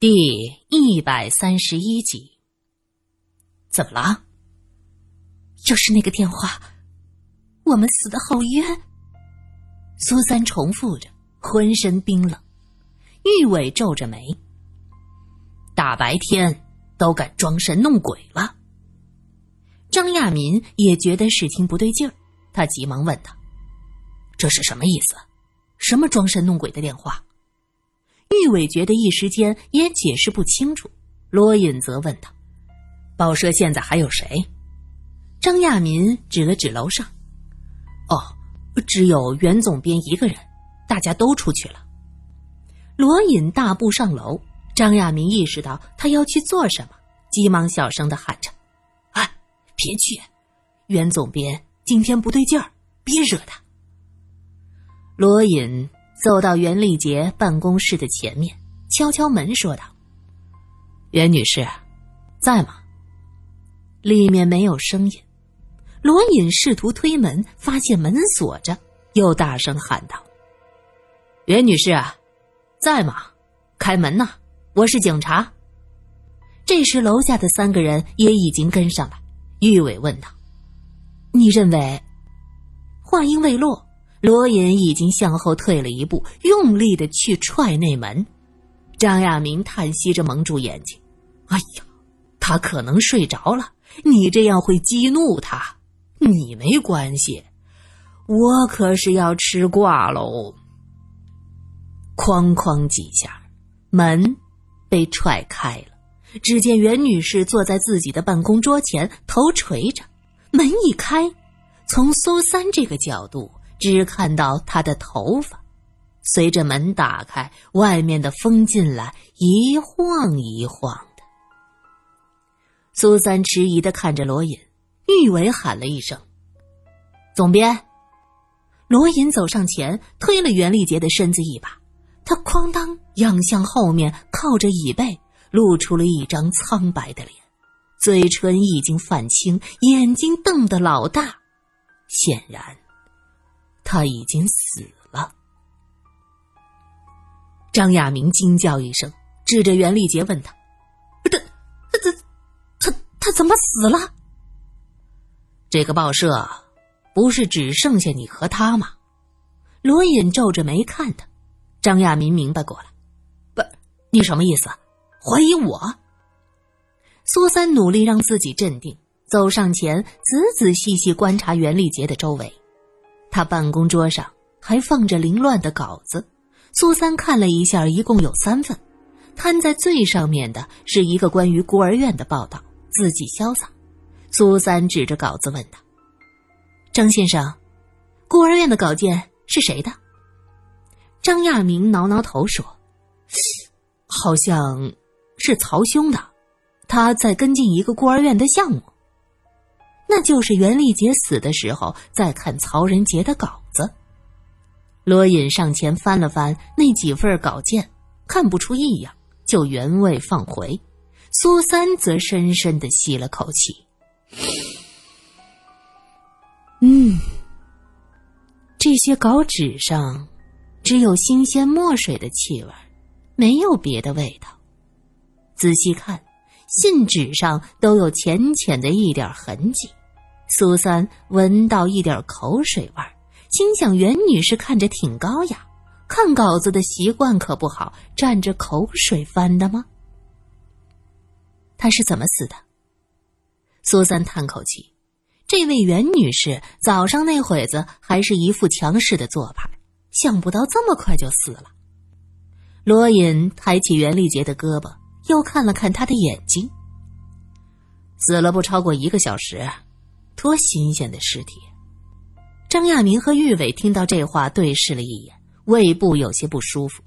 第一百三十一集，怎么了？又是那个电话，我们死的好冤。苏三重复着，浑身冰冷。玉伟皱着眉，大白天都敢装神弄鬼了。张亚民也觉得事情不对劲儿，他急忙问他：“这是什么意思？什么装神弄鬼的电话？”玉伟觉得一时间也解释不清楚，罗隐则问他：“报社现在还有谁？”张亚民指了指楼上：“哦，只有袁总编一个人，大家都出去了。”罗隐大步上楼，张亚民意识到他要去做什么，急忙小声的喊着：“哎，别去！袁总编今天不对劲儿，别惹他。”罗隐。走到袁丽杰办公室的前面，敲敲门，说道：“袁女士，在吗？”里面没有声音。罗隐试图推门，发现门锁着，又大声喊道：“袁女士啊，在吗？开门呐！我是警察。”这时，楼下的三个人也已经跟上来。玉伟问道：“你认为？”话音未落。罗隐已经向后退了一步，用力的去踹那门。张亚明叹息着蒙住眼睛：“哎呀，他可能睡着了。你这样会激怒他。你没关系，我可是要吃挂喽。”哐哐几下，门被踹开了。只见袁女士坐在自己的办公桌前，头垂着。门一开，从苏三这个角度。只看到他的头发，随着门打开，外面的风进来，一晃一晃的。苏三迟疑的看着罗隐，玉伟喊了一声：“总编。”罗隐走上前，推了袁丽杰的身子一把，他哐当仰向后面，靠着椅背，露出了一张苍白的脸，嘴唇已经泛青，眼睛瞪得老大，显然。他已经死了。张亚明惊叫一声，指着袁丽杰问他：“他、他、他、他、怎么死了？”这个报社不是只剩下你和他吗？罗隐皱着眉看他。张亚明明白过来：“不，你什么意思？怀疑我？”苏三努力让自己镇定，走上前，仔仔细细观察袁丽杰的周围。他办公桌上还放着凌乱的稿子，苏三看了一下，一共有三份。摊在最上面的是一个关于孤儿院的报道，字迹潇洒。苏三指着稿子问他：“张先生，孤儿院的稿件是谁的？”张亚明挠挠头说：“好像是曹兄的，他在跟进一个孤儿院的项目。”那就是袁丽杰死的时候在看曹仁杰的稿子。罗隐上前翻了翻那几份稿件，看不出异样，就原位放回。苏三则深深的吸了口气，嗯，这些稿纸上只有新鲜墨水的气味，没有别的味道。仔细看，信纸上都有浅浅的一点痕迹。苏三闻到一点口水味儿，心想：袁女士看着挺高雅，看稿子的习惯可不好，蘸着口水翻的吗？她是怎么死的？苏三叹口气，这位袁女士早上那会子还是一副强势的做派，想不到这么快就死了。罗隐抬起袁丽杰的胳膊，又看了看他的眼睛，死了不超过一个小时。多新鲜的尸体！张亚明和玉伟听到这话，对视了一眼，胃部有些不舒服。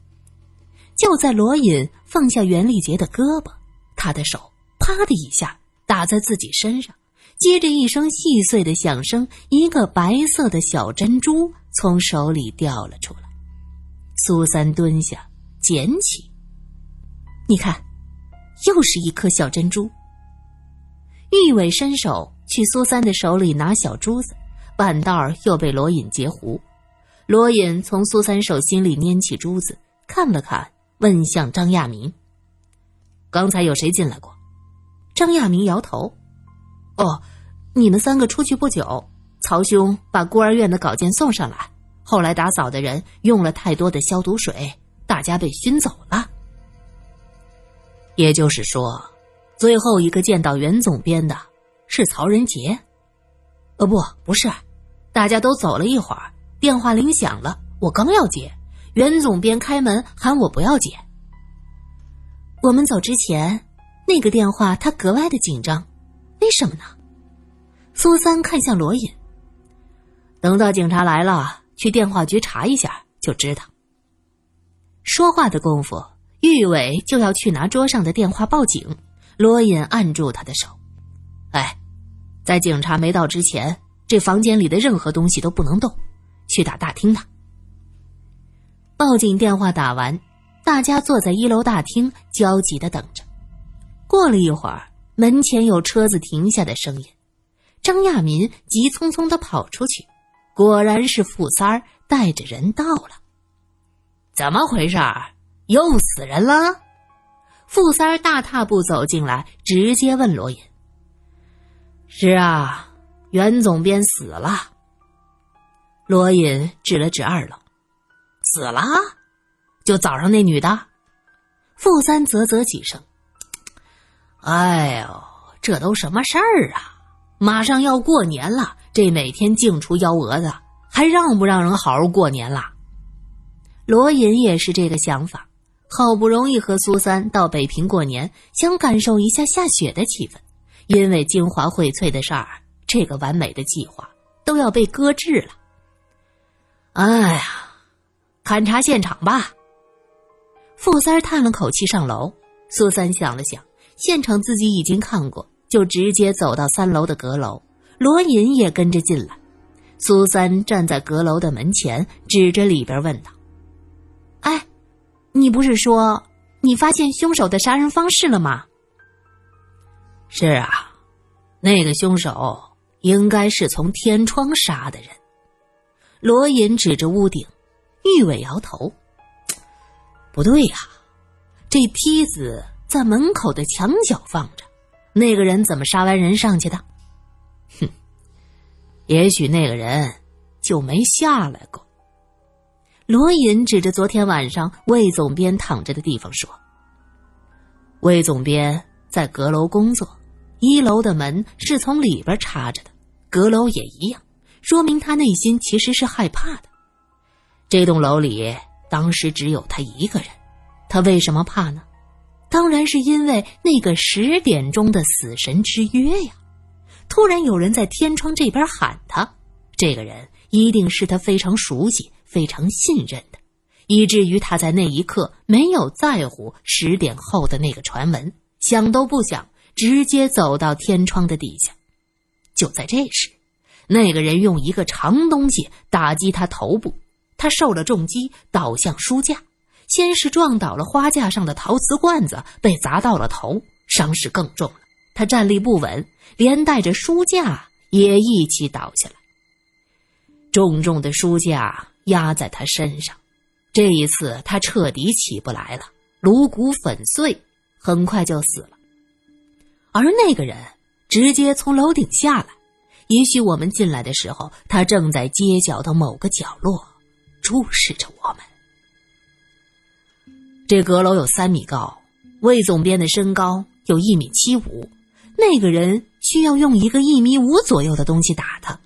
就在罗隐放下袁丽杰的胳膊，他的手啪的一下打在自己身上，接着一声细碎的响声，一个白色的小珍珠从手里掉了出来。苏三蹲下捡起，你看，又是一颗小珍珠。玉伟伸手。去苏三的手里拿小珠子，半道儿又被罗隐截胡。罗隐从苏三手心里拈起珠子，看了看，问向张亚明：“刚才有谁进来过？张亚明摇头。哦，你们三个出去不久，曹兄把孤儿院的稿件送上来，后来打扫的人用了太多的消毒水，大家被熏走了。也就是说，最后一个见到袁总编的是曹仁杰。呃，不，不是，大家都走了一会儿，电话铃响了，我刚要接，袁总编开门喊我不要接。我们走之前，那个电话他格外的紧张，为什么呢？苏三看向罗隐，等到警察来了，去电话局查一下就知道。说话的功夫，玉伟就要去拿桌上的电话报警，罗隐按住他的手，哎，在警察没到之前，这房间里的任何东西都不能动，去打大厅的。报警电话打完。大家坐在一楼大厅，焦急的等着。过了一会儿，门前有车子停下的声音。张亚民急匆匆的跑出去，果然是傅三儿带着人到了。怎么回事？又死人了？傅三儿大踏步走进来，直接问罗隐：“是啊，袁总编死了。”罗隐指了指二楼：“死了。”就早上那女的，傅三啧啧几声。哎呦，这都什么事儿啊！马上要过年了，这每天净出幺蛾子，还让不让人好好过年了？罗隐也是这个想法，好不容易和苏三到北平过年，想感受一下下雪的气氛，因为精华荟萃的事儿，这个完美的计划都要被搁置了。哎呀，勘察现场吧。傅三叹了口气，上楼。苏三想了想，现场自己已经看过，就直接走到三楼的阁楼。罗隐也跟着进来。苏三站在阁楼的门前，指着里边问道：“哎，你不是说你发现凶手的杀人方式了吗？”“是啊，那个凶手应该是从天窗杀的人。”罗隐指着屋顶，玉伟摇头。不对呀，这梯子在门口的墙角放着，那个人怎么杀完人上去的？哼，也许那个人就没下来过。罗隐指着昨天晚上魏总编躺着的地方说：“魏总编在阁楼工作，一楼的门是从里边插着的，阁楼也一样，说明他内心其实是害怕的。这栋楼里。”当时只有他一个人，他为什么怕呢？当然是因为那个十点钟的死神之约呀！突然有人在天窗这边喊他，这个人一定是他非常熟悉、非常信任的，以至于他在那一刻没有在乎十点后的那个传闻，想都不想，直接走到天窗的底下。就在这时，那个人用一个长东西打击他头部。他受了重击，倒向书架，先是撞倒了花架上的陶瓷罐子，被砸到了头，伤势更重了。他站立不稳，连带着书架也一起倒下来。重重的书架压在他身上，这一次他彻底起不来了，颅骨粉碎，很快就死了。而那个人直接从楼顶下来，也许我们进来的时候，他正在街角的某个角落。注视着我们。这阁楼有三米高，魏总编的身高有一米七五，那个人需要用一个一米五左右的东西打他。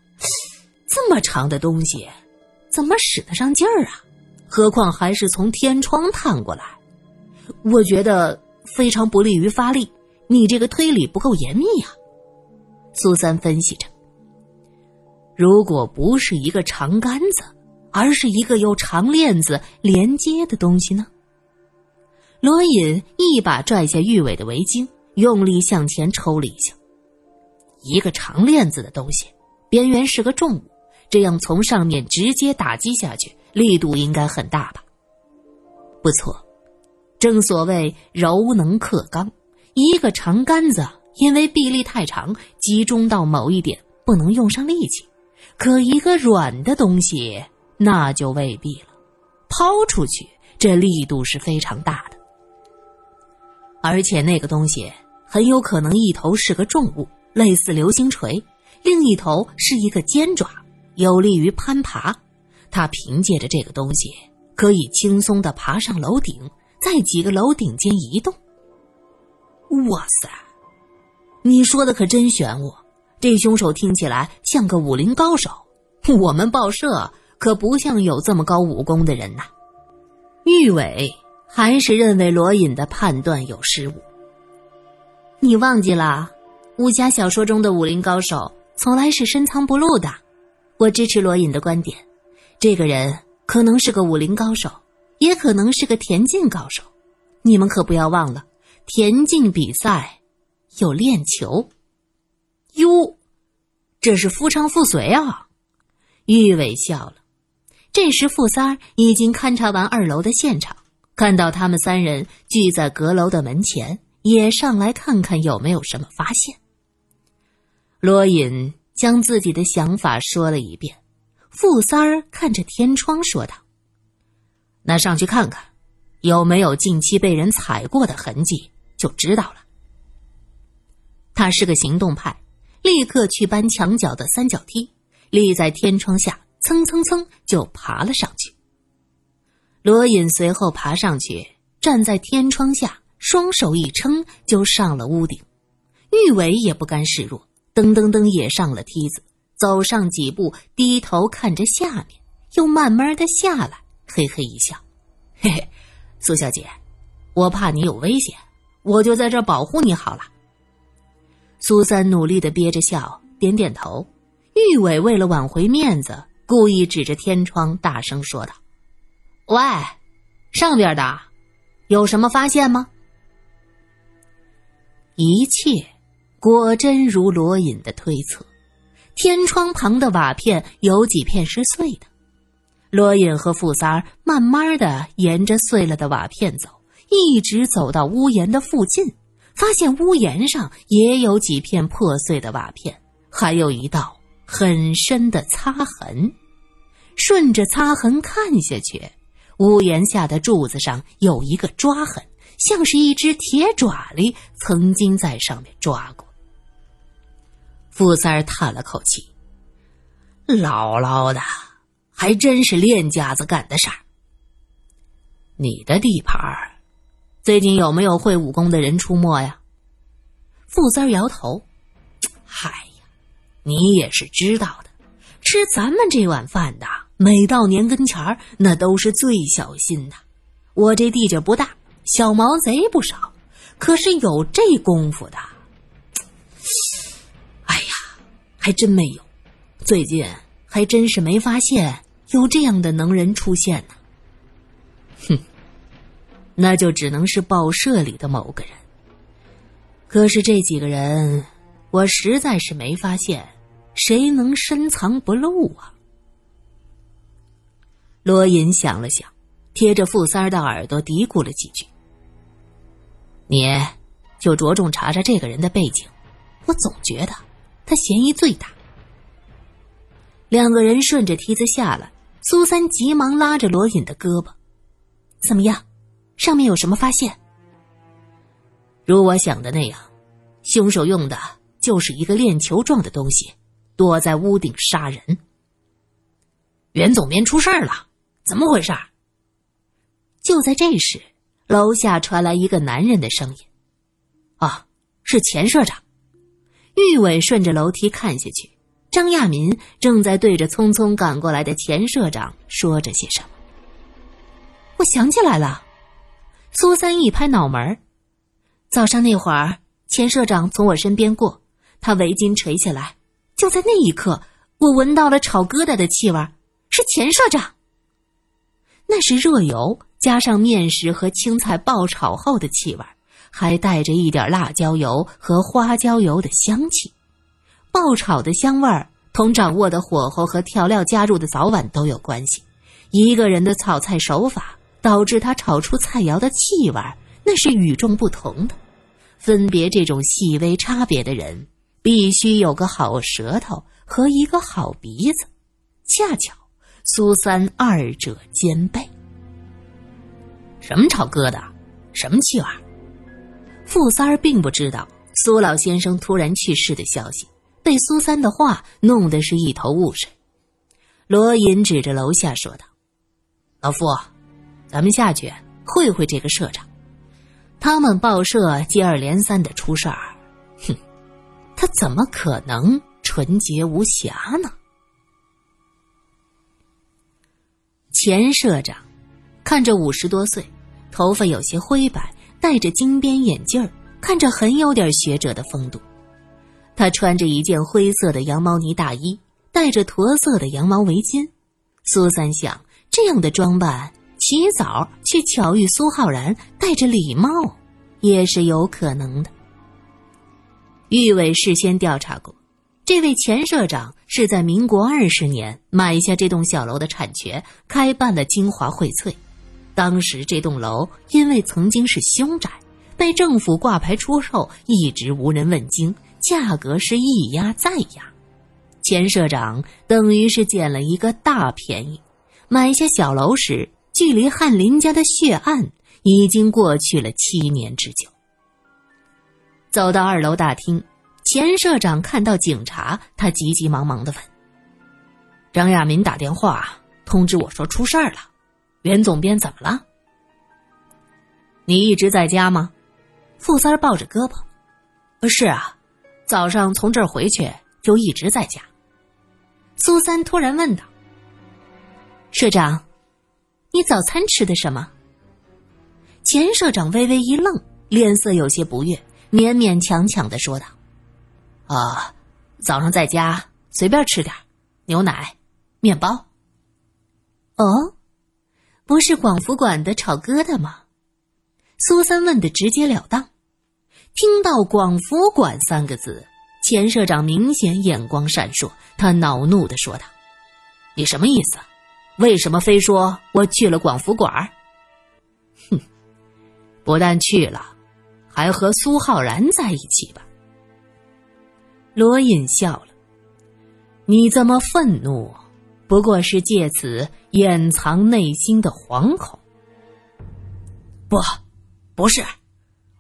这么长的东西，怎么使得上劲儿啊？何况还是从天窗探过来，我觉得非常不利于发力。你这个推理不够严密啊。苏三分析着，如果不是一个长杆子。而是一个由长链子连接的东西呢。罗隐一把拽下玉伟的围巾，用力向前抽了一下。一个长链子的东西，边缘是个重物，这样从上面直接打击下去，力度应该很大吧？不错，正所谓柔能克刚。一个长杆子因为臂力太长，集中到某一点不能用上力气，可一个软的东西。那就未必了，抛出去这力度是非常大的。而且那个东西很有可能一头是个重物，类似流星锤，另一头是一个尖爪，有利于攀爬。他凭借着这个东西，可以轻松的爬上楼顶，在几个楼顶间移动。哇塞，你说的可真玄乎！这凶手听起来像个武林高手，我们报社可不像有这么高武功的人呐。玉伟还是认为罗隐的判断有失误。你忘记了，武侠小说中的武林高手从来是深藏不露的。我支持罗隐的观点，这个人可能是个武林高手，也可能是个田径高手。你们可不要忘了，田径比赛有练球。哟，这是夫唱妇随啊！玉伟笑了。这时，傅三儿已经勘察完二楼的现场，看到他们三人聚在阁楼的门前，也上来看看有没有什么发现。罗隐将自己的想法说了一遍，傅三儿看着天窗说道：“那上去看看，有没有近期被人踩过的痕迹，就知道了。”他是个行动派。立刻去搬墙角的三角梯，立在天窗下，蹭蹭蹭就爬了上去。罗隐随后爬上去，站在天窗下，双手一撑就上了屋顶。玉伟也不甘示弱，噔噔噔也上了梯子，走上几步，低头看着下面，又慢慢的下来，嘿嘿一笑：“嘿嘿，苏小姐，我怕你有危险，我就在这保护你好了。”苏三努力的憋着笑，点点头。玉伟为了挽回面子，故意指着天窗大声说道：“喂，上边的，有什么发现吗？”一切果真如罗隐的推测，天窗旁的瓦片有几片是碎的。罗隐和傅三儿慢慢的沿着碎了的瓦片走，一直走到屋檐的附近。发现屋檐上也有几片破碎的瓦片，还有一道很深的擦痕。顺着擦痕看下去，屋檐下的柱子上有一个抓痕，像是一只铁爪哩曾经在上面抓过。傅三儿叹了口气：“姥姥的，还真是练家子干的事儿。你的地盘儿。”最近有没有会武功的人出没呀？傅三摇头：“嗨呀，你也是知道的，吃咱们这碗饭的，每到年跟前儿，那都是最小心的。我这地界不大，小毛贼不少，可是有这功夫的，哎呀，还真没有。最近还真是没发现有这样的能人出现呢。”哼。那就只能是报社里的某个人。可是这几个人，我实在是没发现谁能深藏不露啊。罗隐想了想，贴着傅三儿的耳朵嘀咕了几句：“你就着重查查这个人的背景，我总觉得他嫌疑最大。”两个人顺着梯子下来，苏三急忙拉着罗隐的胳膊：“怎么样？”上面有什么发现？如我想的那样，凶手用的就是一个链球状的东西，躲在屋顶杀人。袁总编出事儿了，怎么回事？就在这时，楼下传来一个男人的声音：“啊，是钱社长。”玉伟顺着楼梯看下去，张亚民正在对着匆匆赶过来的钱社长说着些什么。我想起来了。苏三一拍脑门早上那会儿，钱社长从我身边过，他围巾垂下来，就在那一刻，我闻到了炒疙瘩的气味，是钱社长。那是热油加上面食和青菜爆炒后的气味，还带着一点辣椒油和花椒油的香气。爆炒的香味儿同掌握的火候和调料加入的早晚都有关系。一个人的炒菜手法。导致他炒出菜肴的气味，那是与众不同的。分别这种细微差别的人，必须有个好舌头和一个好鼻子。恰巧苏三二者兼备。什么炒疙瘩？什么气味？傅三儿并不知道苏老先生突然去世的消息，被苏三的话弄得是一头雾水。罗隐指着楼下说道：“老傅，咱们下去会会这个社长。他们报社接二连三的出事儿，哼，他怎么可能纯洁无瑕呢？”钱社长看着五十多岁，头发有些灰白。戴着金边眼镜儿，看着很有点学者的风度。他穿着一件灰色的羊毛呢大衣，戴着驼色的羊毛围巾。苏三想，这样的装扮，起早去巧遇苏浩然，戴着礼帽，也是有可能的。玉伟事先调查过，这位钱社长是在民国二十年买下这栋小楼的产权，开办了金华荟萃。当时这栋楼因为曾经是凶宅，被政府挂牌出售，一直无人问津，价格是一压再压。钱社长等于是捡了一个大便宜。买下小楼时，距离翰林家的血案已经过去了七年之久。走到二楼大厅，钱社长看到警察，他急急忙忙的问：“张亚民打电话通知我说出事儿了。”袁总编怎么了？你一直在家吗？傅三儿抱着胳膊。是啊，早上从这儿回去就一直在家。苏三突然问道：“社长，你早餐吃的什么？”钱社长微微一愣，脸色有些不悦，勉勉强强的说道：“啊，早上在家随便吃点牛奶、面包。”哦。不是广福馆的炒疙瘩吗？苏三问的直截了当。听到“广福馆”三个字，钱社长明显眼光闪烁，他恼怒的说道：“你什么意思？为什么非说我去了广福馆？”哼，不但去了，还和苏浩然在一起吧？罗隐笑了。你这么愤怒？不过是借此掩藏内心的惶恐。不，不是，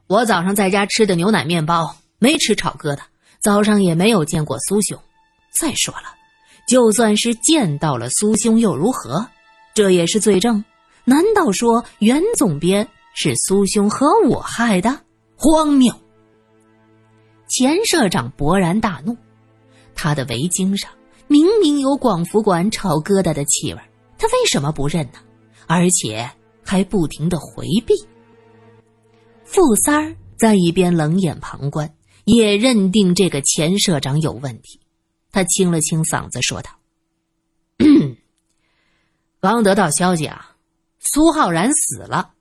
我早上在家吃的牛奶面包，没吃炒疙瘩。早上也没有见过苏兄。再说了，就算是见到了苏兄又如何？这也是罪证。难道说袁总编是苏兄和我害的？荒谬！钱社长勃然大怒，他的围巾上。明明有广福馆炒疙瘩的气味，他为什么不认呢？而且还不停的回避。傅三儿在一边冷眼旁观，也认定这个钱社长有问题。他清了清嗓子说道：“ 刚得到消息啊，苏浩然死了，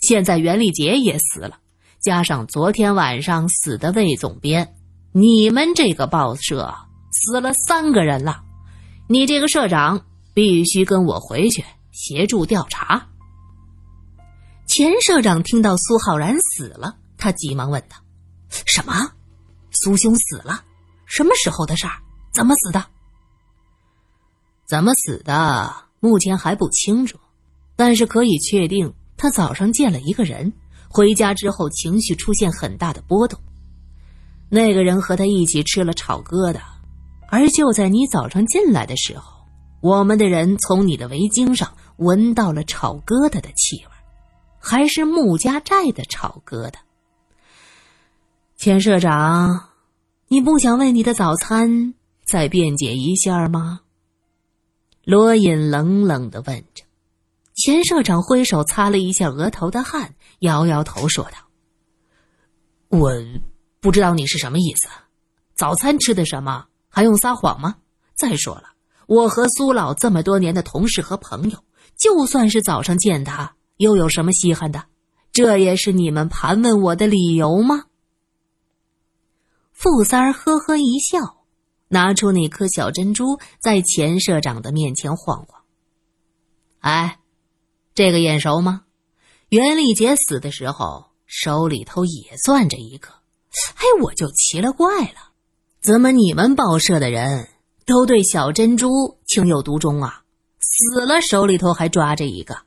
现在袁立杰也死了，加上昨天晚上死的魏总编，你们这个报社。”死了三个人了，你这个社长必须跟我回去协助调查。钱社长听到苏浩然死了，他急忙问道：“什么？苏兄死了？什么时候的事儿？怎么死的？怎么死的？目前还不清楚，但是可以确定，他早上见了一个人，回家之后情绪出现很大的波动。那个人和他一起吃了炒疙瘩。”而就在你早上进来的时候，我们的人从你的围巾上闻到了炒疙瘩的气味，还是穆家寨的炒疙瘩。钱社长，你不想为你的早餐再辩解一下吗？罗隐冷冷的问着。钱社长挥手擦了一下额头的汗，摇摇头说道：“我不知道你是什么意思，早餐吃的什么？”还用撒谎吗？再说了，我和苏老这么多年的同事和朋友，就算是早上见他，又有什么稀罕的？这也是你们盘问我的理由吗？傅三儿呵呵一笑，拿出那颗小珍珠，在钱社长的面前晃晃。哎，这个眼熟吗？袁丽杰死的时候手里头也攥着一个。哎，我就奇了怪了。怎么你们报社的人都对小珍珠情有独钟啊？死了手里头还抓着一个。